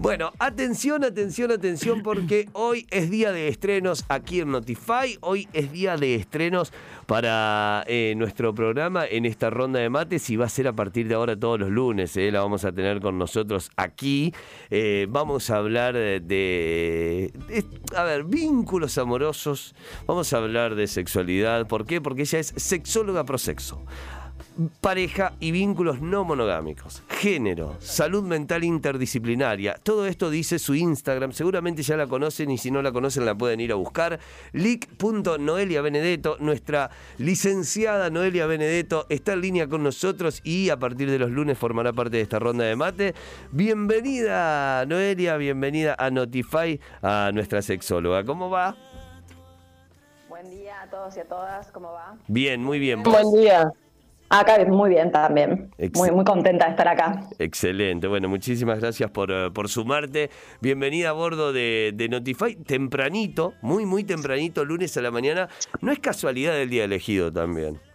Bueno, atención, atención, atención, porque hoy es día de estrenos aquí en Notify. Hoy es día de estrenos para eh, nuestro programa en esta ronda de mates y va a ser a partir de ahora todos los lunes. Eh, la vamos a tener con nosotros aquí. Eh, vamos a hablar de, de, a ver, vínculos amorosos. Vamos a hablar de sexualidad. ¿Por qué? Porque ella es sexóloga prosexo pareja y vínculos no monogámicos, género, salud mental interdisciplinaria. Todo esto dice su Instagram, seguramente ya la conocen y si no la conocen la pueden ir a buscar. Lic.noelia Benedetto, nuestra licenciada Noelia Benedetto, está en línea con nosotros y a partir de los lunes formará parte de esta ronda de mate. Bienvenida Noelia, bienvenida a Notify, a nuestra sexóloga. ¿Cómo va? Buen día a todos y a todas, ¿cómo va? Bien, muy bien. Buen día. Acá muy bien también. muy, muy contenta de estar acá. Excelente. Bueno, muchísimas gracias por, eh, por sumarte. Bienvenida a bordo de, de, Notify. Tempranito, muy, muy tempranito, lunes a la mañana. No es casualidad del día elegido también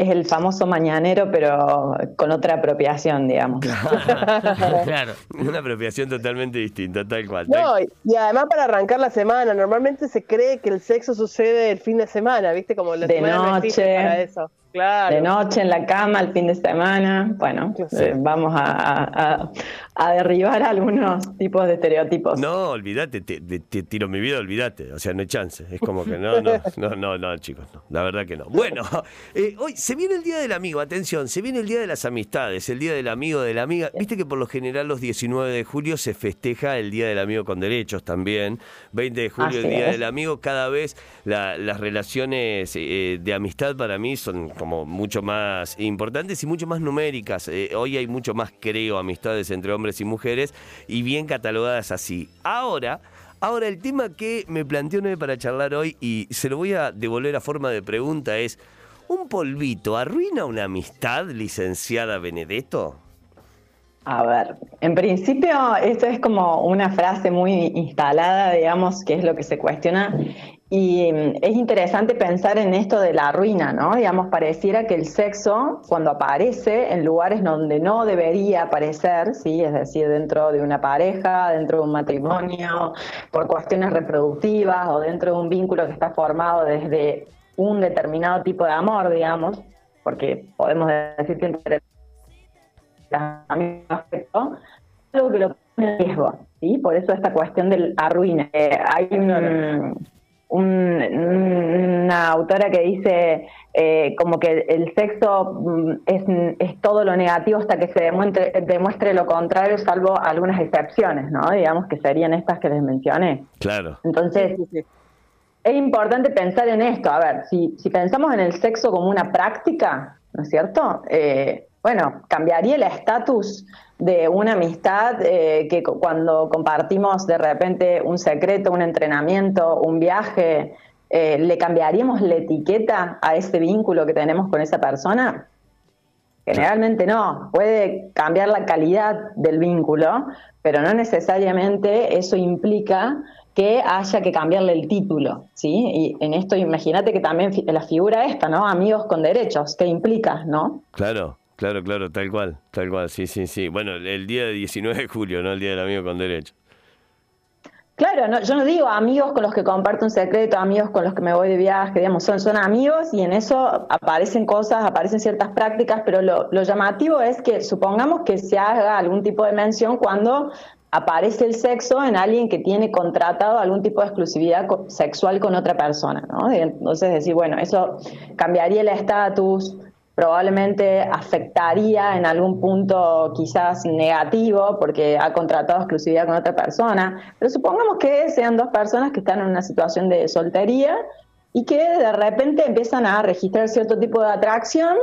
es el famoso mañanero, pero con otra apropiación, digamos. Claro, una apropiación totalmente distinta, tal cual. No, y además para arrancar la semana, normalmente se cree que el sexo sucede el fin de semana, ¿viste? Como la de semana noche. para eso. De noche en la cama, el fin de semana. Bueno, eh, vamos a, derribar algunos tipos de estereotipos. No, olvídate, te, tiro mi vida, olvídate. O sea, no hay chance. Es como que no, no, no, no, no chicos, no. La verdad que no. Bueno, eh, hoy se viene el Día del Amigo, atención, se viene el Día de las Amistades, el Día del Amigo, de la Amiga. Viste que por lo general los 19 de julio se festeja el Día del Amigo con derechos también. 20 de julio, el Día del Amigo. Cada vez las relaciones eh, de amistad para mí son como mucho más importantes y mucho más numéricas. Eh, hoy hay mucho más, creo, amistades entre hombres y mujeres y bien catalogadas así. Ahora, ahora el tema que me planteó Nueve para charlar hoy y se lo voy a devolver a forma de pregunta es, ¿un polvito arruina una amistad, licenciada Benedetto? A ver, en principio esto es como una frase muy instalada, digamos, que es lo que se cuestiona y mm, es interesante pensar en esto de la ruina, ¿no? Digamos, pareciera que el sexo, cuando aparece en lugares donde no debería aparecer, ¿sí? Es decir, dentro de una pareja, dentro de un matrimonio, por cuestiones reproductivas o dentro de un vínculo que está formado desde un determinado tipo de amor, digamos, porque podemos decir que entre amigos algo que lo pone en riesgo, ¿sí? Por eso esta cuestión del arruina. Eh, hay un una autora que dice eh, como que el sexo mm, es, es, todo lo negativo hasta que se demuestre, demuestre, lo contrario, salvo algunas excepciones, ¿no? Digamos que serían estas que les mencioné. Claro. Entonces, es importante pensar en esto. A ver, si, si pensamos en el sexo como una práctica, ¿no es cierto? Eh, bueno, cambiaría el estatus de una amistad eh, que cuando compartimos de repente un secreto, un entrenamiento, un viaje, eh, ¿le cambiaríamos la etiqueta a ese vínculo que tenemos con esa persona? Generalmente no, puede cambiar la calidad del vínculo, pero no necesariamente eso implica que haya que cambiarle el título, ¿sí? Y en esto imagínate que también la figura esta, ¿no? Amigos con derechos, ¿qué implica, no? Claro. Claro, claro, tal cual, tal cual, sí, sí, sí. Bueno, el día de 19 de julio, ¿no? El día del amigo con derecho. Claro, no, yo no digo amigos con los que comparto un secreto, amigos con los que me voy de viaje, digamos, son, son amigos y en eso aparecen cosas, aparecen ciertas prácticas, pero lo, lo llamativo es que supongamos que se haga algún tipo de mención cuando aparece el sexo en alguien que tiene contratado algún tipo de exclusividad sexual con otra persona, ¿no? Entonces decir, bueno, eso cambiaría el estatus, probablemente afectaría en algún punto quizás negativo porque ha contratado exclusividad con otra persona, pero supongamos que sean dos personas que están en una situación de soltería y que de repente empiezan a registrar cierto tipo de atracción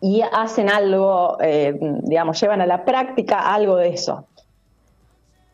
y hacen algo, eh, digamos, llevan a la práctica algo de eso.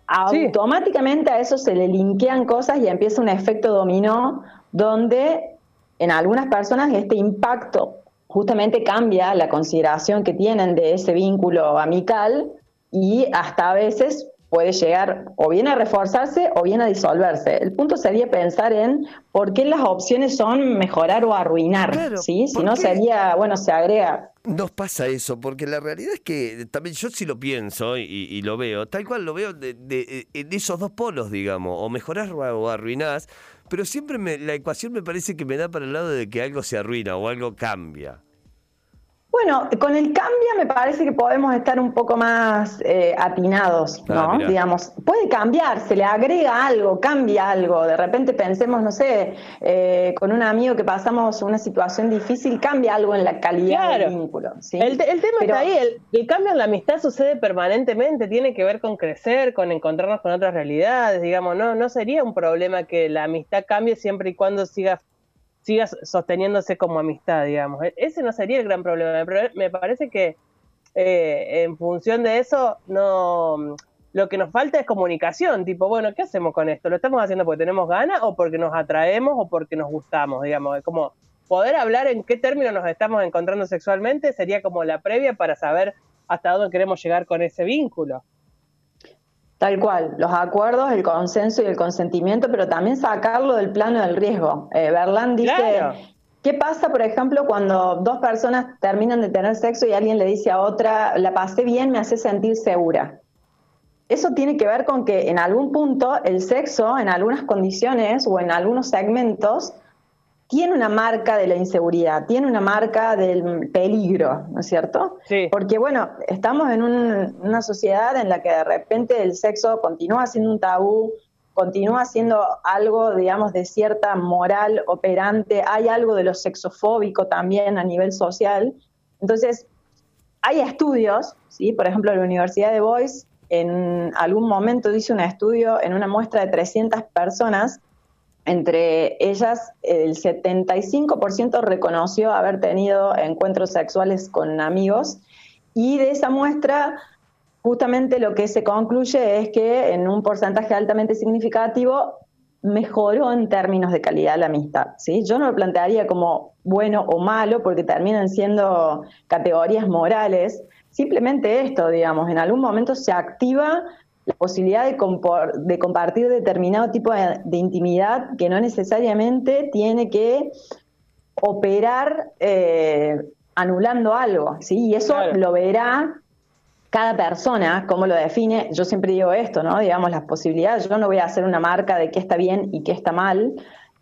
Automáticamente a eso se le linkean cosas y empieza un efecto dominó donde en algunas personas este impacto justamente cambia la consideración que tienen de ese vínculo amical y hasta a veces puede llegar o bien a reforzarse o bien a disolverse. El punto sería pensar en por qué las opciones son mejorar o arruinar, ¿sí? Si no sería, bueno, se agrega nos pasa eso, porque la realidad es que también yo sí lo pienso y, lo veo, tal cual lo veo de, de, esos dos polos, digamos, o mejorás o arruinás, pero siempre me, la ecuación me parece que me da para el lado de que algo se arruina o algo cambia. Bueno, con el cambio me parece que podemos estar un poco más eh, atinados, ah, ¿no? Digamos, puede cambiar, se le agrega algo, cambia algo. De repente pensemos, no sé, eh, con un amigo que pasamos una situación difícil, cambia algo en la calidad del vínculo. El, tema está ahí, el, cambio en la amistad sucede permanentemente, tiene que ver con crecer, con encontrarnos con otras realidades, digamos, no, no sería un problema que la amistad cambie siempre y cuando siga siga sosteniéndose como amistad, digamos. E-, ese no sería el gran problema. Me parece que eh, en función de eso, no lo que nos falta es comunicación, tipo, bueno, ¿qué hacemos con esto? ¿Lo estamos haciendo porque tenemos ganas o porque nos atraemos o porque nos gustamos, digamos? Como poder hablar en qué términos nos estamos encontrando sexualmente sería como la previa para saber hasta dónde queremos llegar con ese vínculo. Tal cual, los acuerdos, el consenso y el consentimiento, pero también sacarlo del plano del riesgo. Eh, Berlán dice, ¿qué pasa, por ejemplo, cuando dos personas terminan de tener sexo y alguien le dice a otra, la pasé bien, me hace sentir segura? Eso tiene que ver con que en algún punto el sexo, en algunas condiciones o en algunos segmentos, tiene una marca de la inseguridad, tiene una marca del peligro, ¿no es cierto? Sí. Porque, bueno, estamos en una sociedad en la que de repente el sexo continúa siendo un tabú, continúa siendo algo, digamos, de cierta moral operante, hay algo de lo sexofóbico también a nivel social. Entonces, hay estudios, ¿sí? Por ejemplo, la Universidad de Boise en algún momento hizo un estudio en una muestra de 300 personas entre ellas, el 75% reconoció haber tenido encuentros sexuales con amigos y de esa muestra justamente lo que se concluye es que en un porcentaje altamente significativo mejoró en términos de calidad la amistad. ¿sí? Yo no lo plantearía como bueno o malo porque terminan siendo categorías morales. Simplemente esto, digamos, en algún momento se activa la posibilidad de, de compartir determinado tipo de, intimidad que no necesariamente tiene que operar eh, anulando algo, ¿sí? Y eso lo verá cada persona, cómo lo define. Yo siempre digo esto, ¿no? Digamos, las posibilidades. Yo no voy a hacer una marca de qué está bien y qué está mal,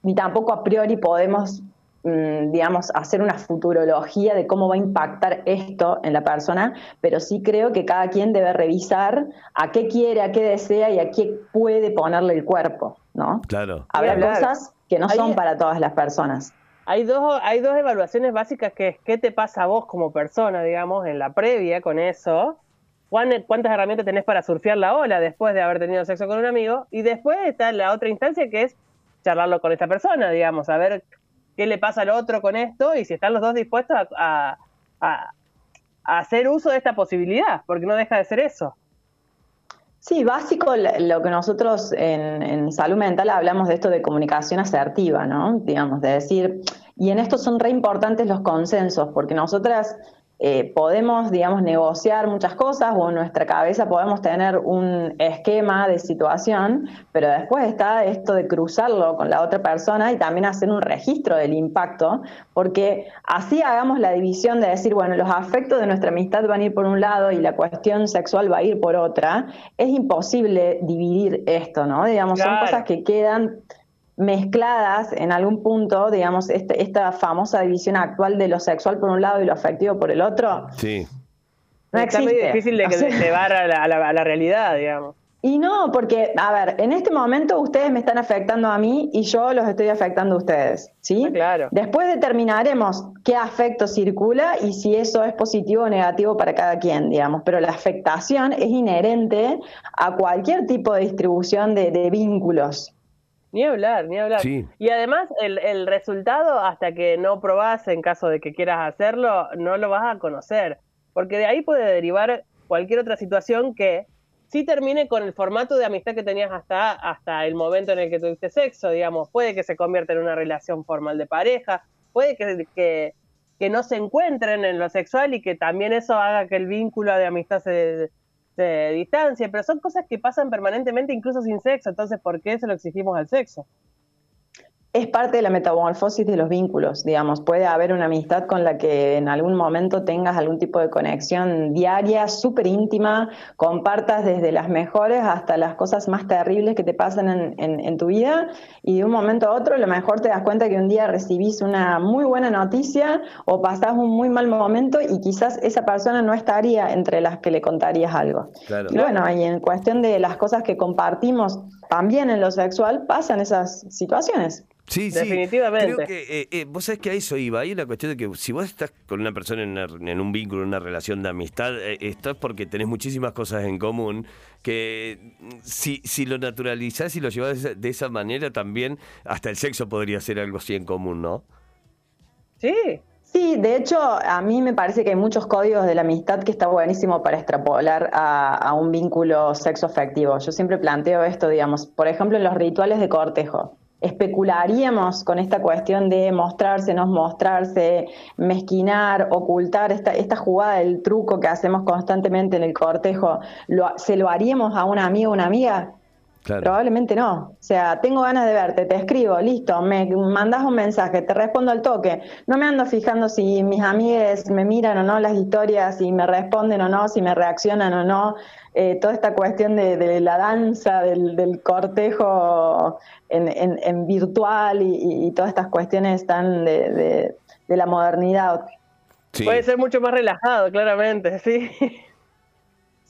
ni tampoco a priori podemos digamos, hacer una futurología de cómo va a impactar esto en la persona, pero sí creo que cada quien debe revisar a qué quiere, a qué desea y a qué puede ponerle el cuerpo, ¿no? Claro. Habrá cosas que no son para todas las personas. Hay dos, hay dos evaluaciones básicas que es qué te pasa a vos como persona, digamos, en la previa con eso, cuántas herramientas tenés para surfear la ola después de haber tenido sexo con un amigo, y después está la otra instancia que es charlarlo con esta persona, digamos, a ver qué le pasa al otro con esto y si están los dos dispuestos a, hacer uso de esta posibilidad, porque no deja de ser eso. Sí, básico lo que nosotros en, en, salud mental hablamos de esto de comunicación asertiva, ¿no? Digamos, de decir, y en esto son re importantes los consensos, porque nosotras eh, podemos, digamos, negociar muchas cosas o en nuestra cabeza podemos tener un esquema de situación, pero después está esto de cruzarlo con la otra persona y también hacer un registro del impacto, porque así hagamos la división de decir, bueno, los afectos de nuestra amistad van a ir por un lado y la cuestión sexual va a ir por otra, es imposible dividir esto, ¿no? Digamos, son cosas que quedan mezcladas en algún punto, digamos, este, esta famosa división actual de lo sexual por un lado y lo afectivo por el otro. Sí. No Está muy difícil de, llevar a la, a, la, realidad, digamos. Y no, porque, a ver, en este momento ustedes me están afectando a mí y yo los estoy afectando a ustedes, ¿sí? Ah, claro. Después determinaremos qué afecto circula y si eso es positivo o negativo para cada quien, digamos. Pero la afectación es inherente a cualquier tipo de distribución de, de vínculos. Ni hablar, ni hablar. Y además el, el, resultado, hasta que no probás en caso de que quieras hacerlo, no lo vas a conocer. Porque de ahí puede derivar cualquier otra situación que sí termine con el formato de amistad que tenías hasta, hasta el momento en el que tuviste sexo, digamos. Puede que se convierta en una relación formal de pareja, puede que, que, que no se encuentren en lo sexual y que también eso haga que el vínculo de amistad se, se distancia, pero son cosas que pasan permanentemente incluso sin sexo, entonces ¿por qué se lo exigimos al sexo? Es parte de la metamorfosis de los vínculos, digamos. Puede haber una amistad con la que en algún momento tengas algún tipo de conexión diaria, súper íntima, compartas desde las mejores hasta las cosas más terribles que te pasan en, tu vida y de un momento a otro a lo mejor te das cuenta que un día recibís una muy buena noticia o pasás un muy mal momento y quizás esa persona no estaría entre las que le contarías algo. Y bueno, y en cuestión de las cosas que compartimos también en lo sexual pasan esas situaciones. Sí, Definitivamente. Creo que eh, eh, vos sabés que a eso iba. Hay una cuestión de que si vos estás con una persona en, un vínculo, en una relación de amistad, eh, esto es porque tenés muchísimas cosas en común que mm, si, si lo naturalizás y lo llevás de esa, manera también, hasta el sexo podría ser algo así en común, ¿no? Sí, Sí, de hecho, a mí me parece que hay muchos códigos de la amistad que está buenísimo para extrapolar a, un vínculo sexo afectivo. Yo siempre planteo esto, digamos, por ejemplo, en los rituales de cortejo especularíamos con esta cuestión de mostrarse, no mostrarse, mezquinar, ocultar esta, esta jugada del truco que hacemos constantemente en el cortejo, ¿se lo haríamos a un amigo o una amiga? Probablemente no. O sea, tengo ganas de verte, te escribo, listo, me mandas un mensaje, te respondo al toque. No me ando fijando si mis amigues me miran o no las historias, si me responden o no, si me reaccionan o no. Eh, toda esta cuestión de, la danza, del, cortejo en, virtual y, todas estas cuestiones tan de, la modernidad. Puede ser mucho más relajado, claramente, sí.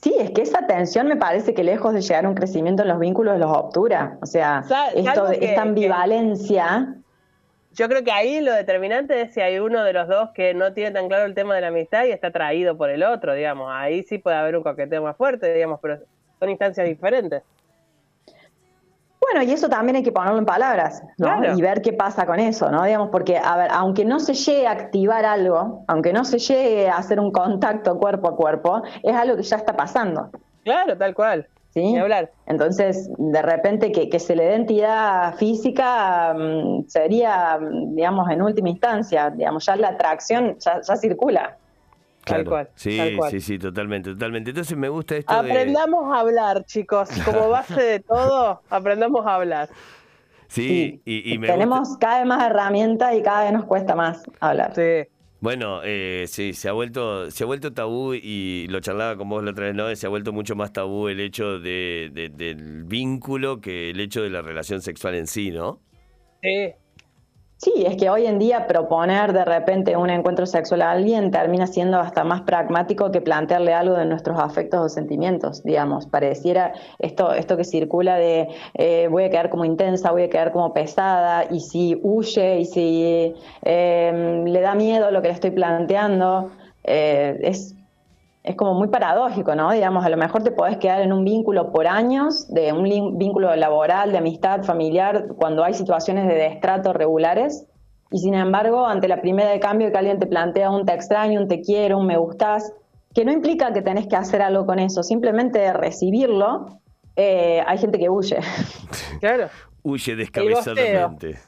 Sí, es que esa tensión me parece que lejos de llegar a un crecimiento en los vínculos los obtura. O sea, esto, esta ambivalencia yo creo que ahí lo determinante es si hay uno de los dos que no tiene tan claro el tema de la amistad y está atraído por el otro, digamos. Ahí sí puede haber un coqueteo más fuerte, digamos, pero son instancias diferentes. Bueno, y eso también hay que ponerlo en palabras, ¿no? Y ver qué pasa con eso, ¿no? Digamos, porque, a ver, aunque no se llegue a activar algo, aunque no se llegue a hacer un contacto cuerpo a cuerpo, es algo que ya está pasando. Claro, tal cual. ¿sí? hablar. Entonces, de repente que, se le dé entidad física mm, sería, digamos, en última instancia, digamos, ya la atracción ya, circula. Tal cual. Sí, sí, sí, totalmente, totalmente. Entonces me gusta esto Aprendamos a hablar, chicos. Como base de todo, aprendamos a hablar. Sí, y, me Tenemos cada vez más herramientas y cada vez nos cuesta más hablar. Sí. Bueno, eh, sí, se ha vuelto, se ha vuelto tabú y lo charlaba con vos la otra vez, ¿no? Se ha vuelto mucho más tabú el hecho de, del vínculo que el hecho de la relación sexual en sí, ¿no? Sí, Sí, es que hoy en día proponer de repente un encuentro sexual a alguien termina siendo hasta más pragmático que plantearle algo de nuestros afectos o sentimientos, digamos. Pareciera esto, esto que circula de eh, voy a quedar como intensa, voy a quedar como pesada, y si huye y si em, le da miedo lo que le estoy planteando, eh, es es como muy paradójico, ¿no? Digamos, a lo mejor te podés quedar en un vínculo por años, de un vínculo laboral, de amistad, familiar, cuando hay situaciones de destrato regulares, y sin embargo, ante la primera de cambio que alguien te plantea un te extraño, un te quiero, un me gustás, que no implica que tenés que hacer algo con eso, simplemente recibirlo, eh, hay gente que huye. Claro. Huye descabezadamente.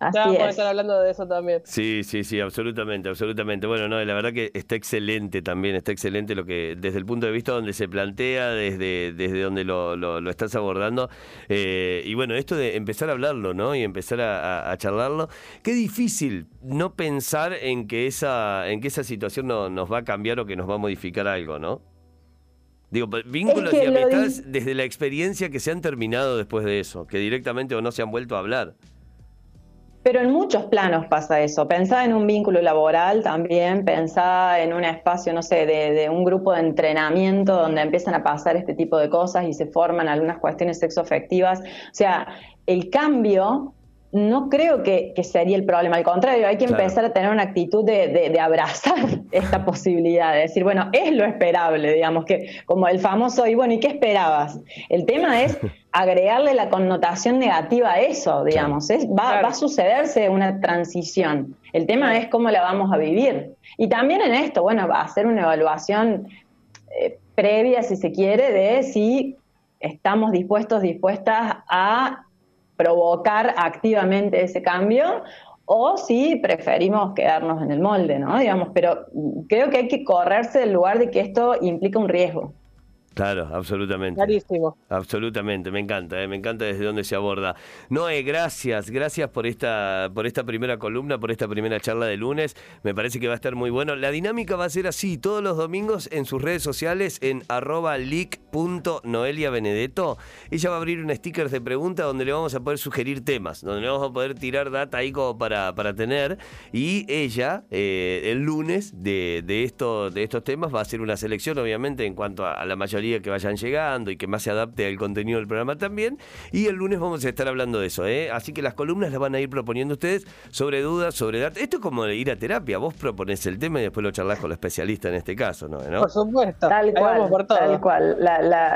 Así vamos a estar hablando de eso también. Sí, sí, sí, absolutamente, absolutamente. Bueno, no, la verdad que está excelente también, está excelente lo que, desde el punto de vista donde se plantea, desde, desde donde lo, lo, estás abordando. Eh, y bueno, esto de empezar a hablarlo, ¿no? Y empezar a, charlarlo. Qué difícil no pensar en que esa, en que esa situación no, nos va a cambiar o que nos va a modificar algo, ¿no? Digo, vínculos y amistades desde la experiencia que se han terminado después de eso, que directamente o no se han vuelto a hablar. Pero en muchos planos pasa eso. Pensá en un vínculo laboral también, pensá en un espacio, no sé, de, un grupo de entrenamiento donde empiezan a pasar este tipo de cosas y se forman algunas cuestiones sexoafectivas. O sea, el cambio no creo que, sería el problema. Al contrario, hay que empezar a tener una actitud de, abrazar esta posibilidad, de decir, bueno, es lo esperable, digamos, que como el famoso, y bueno, ¿y qué esperabas? El tema es agregarle la connotación negativa a eso, digamos, es, va, a sucederse una transición. El tema es cómo la vamos a vivir. Y también en esto, bueno, va a hacer una evaluación eh, previa, si se quiere, de si estamos dispuestos, dispuestas a provocar activamente ese cambio o si preferimos quedarnos en el molde, ¿no? Digamos, pero creo que hay que correrse del lugar de que esto implica un riesgo. Claro, absolutamente. Clarísimo. Absolutamente, me encanta, eh, me encanta desde dónde se aborda. Noé, gracias, gracias por esta, por esta primera columna, por esta primera charla de lunes. Me parece que va a estar muy bueno. La dinámica va a ser así, todos los domingos en sus redes sociales, en arroba leak.noeliabenedetto. Ella va a abrir un sticker de pregunta donde le vamos a poder sugerir temas, donde le vamos a poder tirar data ahí como para, para tener. Y ella, eh, el lunes de, de, esto, de estos temas, va a hacer una selección, obviamente, en cuanto a, a la mayoría que vayan llegando y que más se adapte al contenido del programa también. Y el lunes vamos a estar hablando de eso. ¿eh? Así que las columnas las van a ir proponiendo ustedes sobre dudas, sobre datos. Esto es como ir a terapia. Vos propones el tema y después lo charlas con la especialista en este caso, ¿no? Por supuesto. Tal cual. Tal cual.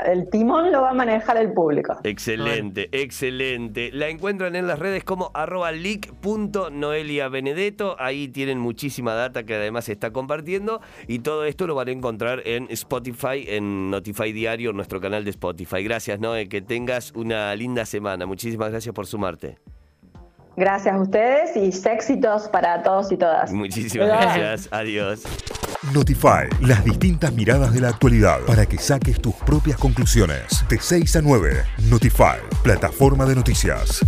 el timón lo va a manejar el público. Excelente, excelente. La encuentran en las redes como arroba leak.noeliabenedetto. Ahí tienen muchísima data que además se está compartiendo. Y todo esto lo van a encontrar en Spotify, en Diario, nuestro canal de Spotify. Gracias, Noé, que tengas una linda semana. Muchísimas gracias por sumarte. Gracias a ustedes y éxitos para todos y todas. Muchísimas gracias. Adiós. Notify, las distintas miradas de la actualidad para que saques tus propias conclusiones. De 6 a 9, Notify, plataforma de noticias.